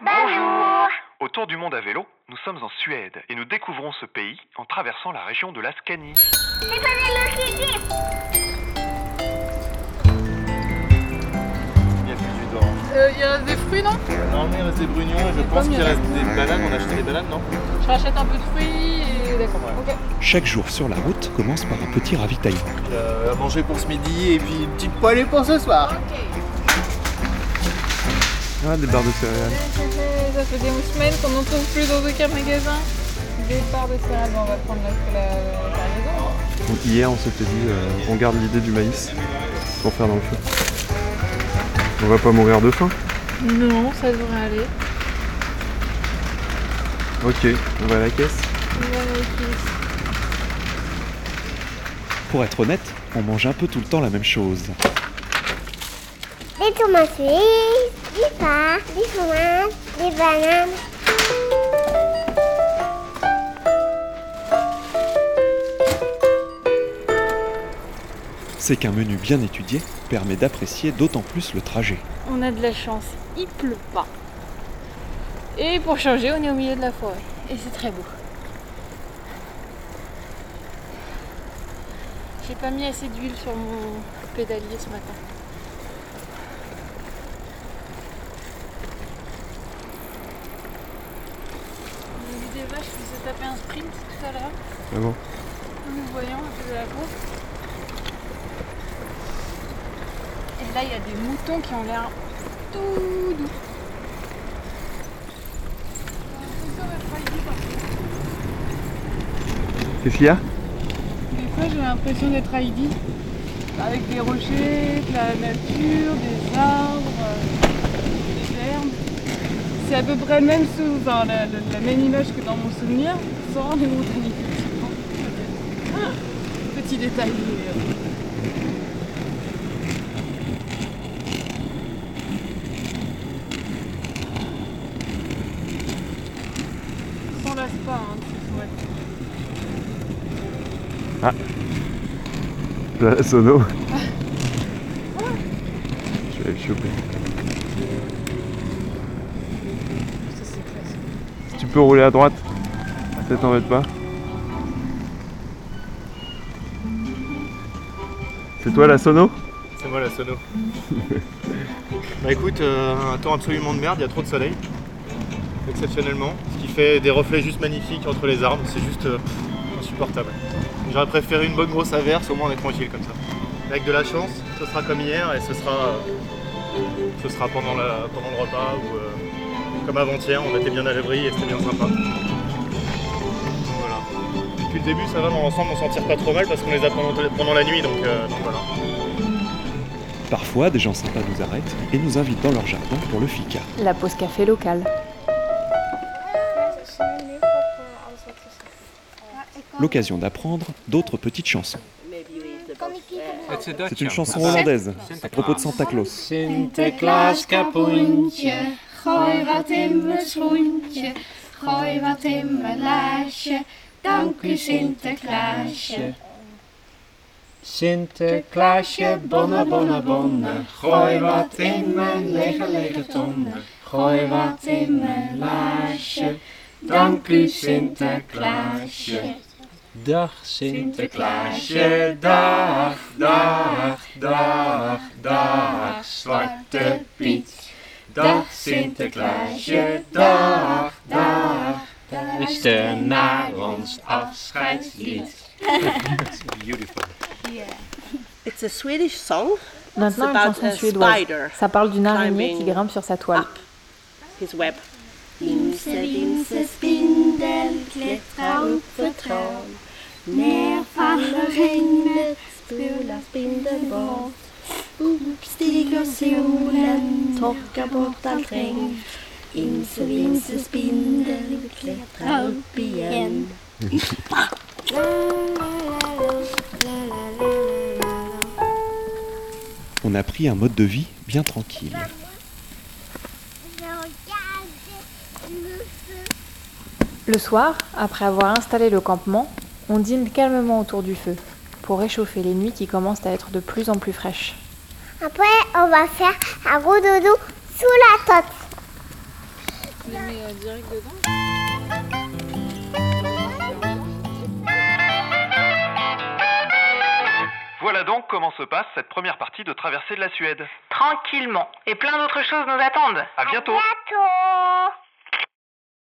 Bonjour. Autour du monde à vélo, nous sommes en Suède et nous découvrons ce pays en traversant la région de la Scanie. Il y a plus du dent. Euh, il reste des fruits, non? Normalement, il reste des brugnons et je pense qu'il reste des bananes. On a acheté des bananes, non? Je rachète un peu de fruits et d'accord. Ouais. Ok. Chaque jour sur la route commence par un petit ravitaillement. euh, À manger pour ce midi et puis une petite poêlée pour ce soir. Ah, des barres de céréales. Ça fait, des semaines qu'on n'en trouve plus dans aucun magasin. Des parts de céréales, bon, on va prendre la, la, la. Donc hier on s'était dit euh, on garde l'idée du maïs pour faire dans le feu. On va pas mourir de faim. Non, ça devrait aller. Ok, on va à la caisse. On va vérifier. Pour être honnête, on mange un peu tout le temps la même chose. Des tomates suisses, du pain, des tomates, des bananes. C'est qu'un menu bien étudié permet d'apprécier d'autant plus le trajet. On a de la chance, il pleut pas. Et pour changer, on est au milieu de la forêt. Et c'est très beau. J'ai pas mis assez d'huile sur mon pédalier ce matin. Des vaches qui se tapaient un sprint tout à l'heure. Ah bon nous voyant, on faisait la course. Et là, il y a des moutons qui ont l'air tout doux. Qu'est-ce qu'il y a Des fois, j'ai l'impression d'être Heidi. Avec des rochers, de la nature, des arbres. C'est à peu près le même sou- enfin, la, la- la même image que dans mon souvenir, sans les montagnes. effectivement. Ah, Petit détail. On s'en lasse pas, hein, de ces forêts. La sono. Je vais le choper. Ça, c'est classe. Tu rouler à droite Ça t'embête pas C'est toi la sono? C'est moi la sono. bah écoute, euh, un temps absolument de merde, il y a trop de soleil. Exceptionnellement. Ce qui fait des reflets juste magnifiques entre les arbres. C'est juste euh, insupportable. J'aurais préféré une bonne grosse averse, au moins on est tranquille comme ça. Avec de la chance, ce sera comme hier et ce sera, euh, ce sera pendant, pendant le repas ou comme avant-hier, on était bien à l'abri et c'était bien sympa. Voilà. Depuis le début, ça va, dans l'ensemble, on s'en tire pas trop mal parce qu'on les a pendant, pendant la nuit, donc, euh, donc voilà. Parfois, des gens sympas nous arrêtent et nous invitent dans leur jardin pour le fika. La pause café locale. L'occasion d'apprendre d'autres petites chansons. C'est une chanson hollandaise à propos de Santa Claus. Sinterklaas kapoentje, gooi wat in mijn schoentje, gooi wat in mijn laasje, dank u Sinterklaasje. Sinterklaasje, bonne, bonne, bonne, gooi wat in mijn lege, lege tonnen, gooi wat in mijn laasje, dank u Sinterklaasje. Dag Sinterklaasje, dag, dag, dag, dag, Zwarte Piet. Dag Sinterklaasje, dag, dag, luister naar ons afscheidslied. It's a Swedish song. Maintenant, une about chanson a suédoise. spider Ça parle d'une araignée qui grimpe sur sa toile. his web. Vimse, vimse, spindel, klättra upp för tråd. Ner faller regnet, spolar spindeln bort. Solen, torkar bort allt regn. Imse, vimse, spindel, klättra upp igen. On a pris un mode de vie bien tranquille. Le soir, après avoir installé le campement, on dîne calmement autour du feu pour réchauffer les nuits qui commencent à être de plus en plus fraîches. Après, on va faire un gros dodo sous la tente. Euh, direct dedans Voilà donc comment se passe cette première partie de traversée de la Suède. Tranquillement. Et plein d'autres choses nous attendent. À bientôt Bientôt.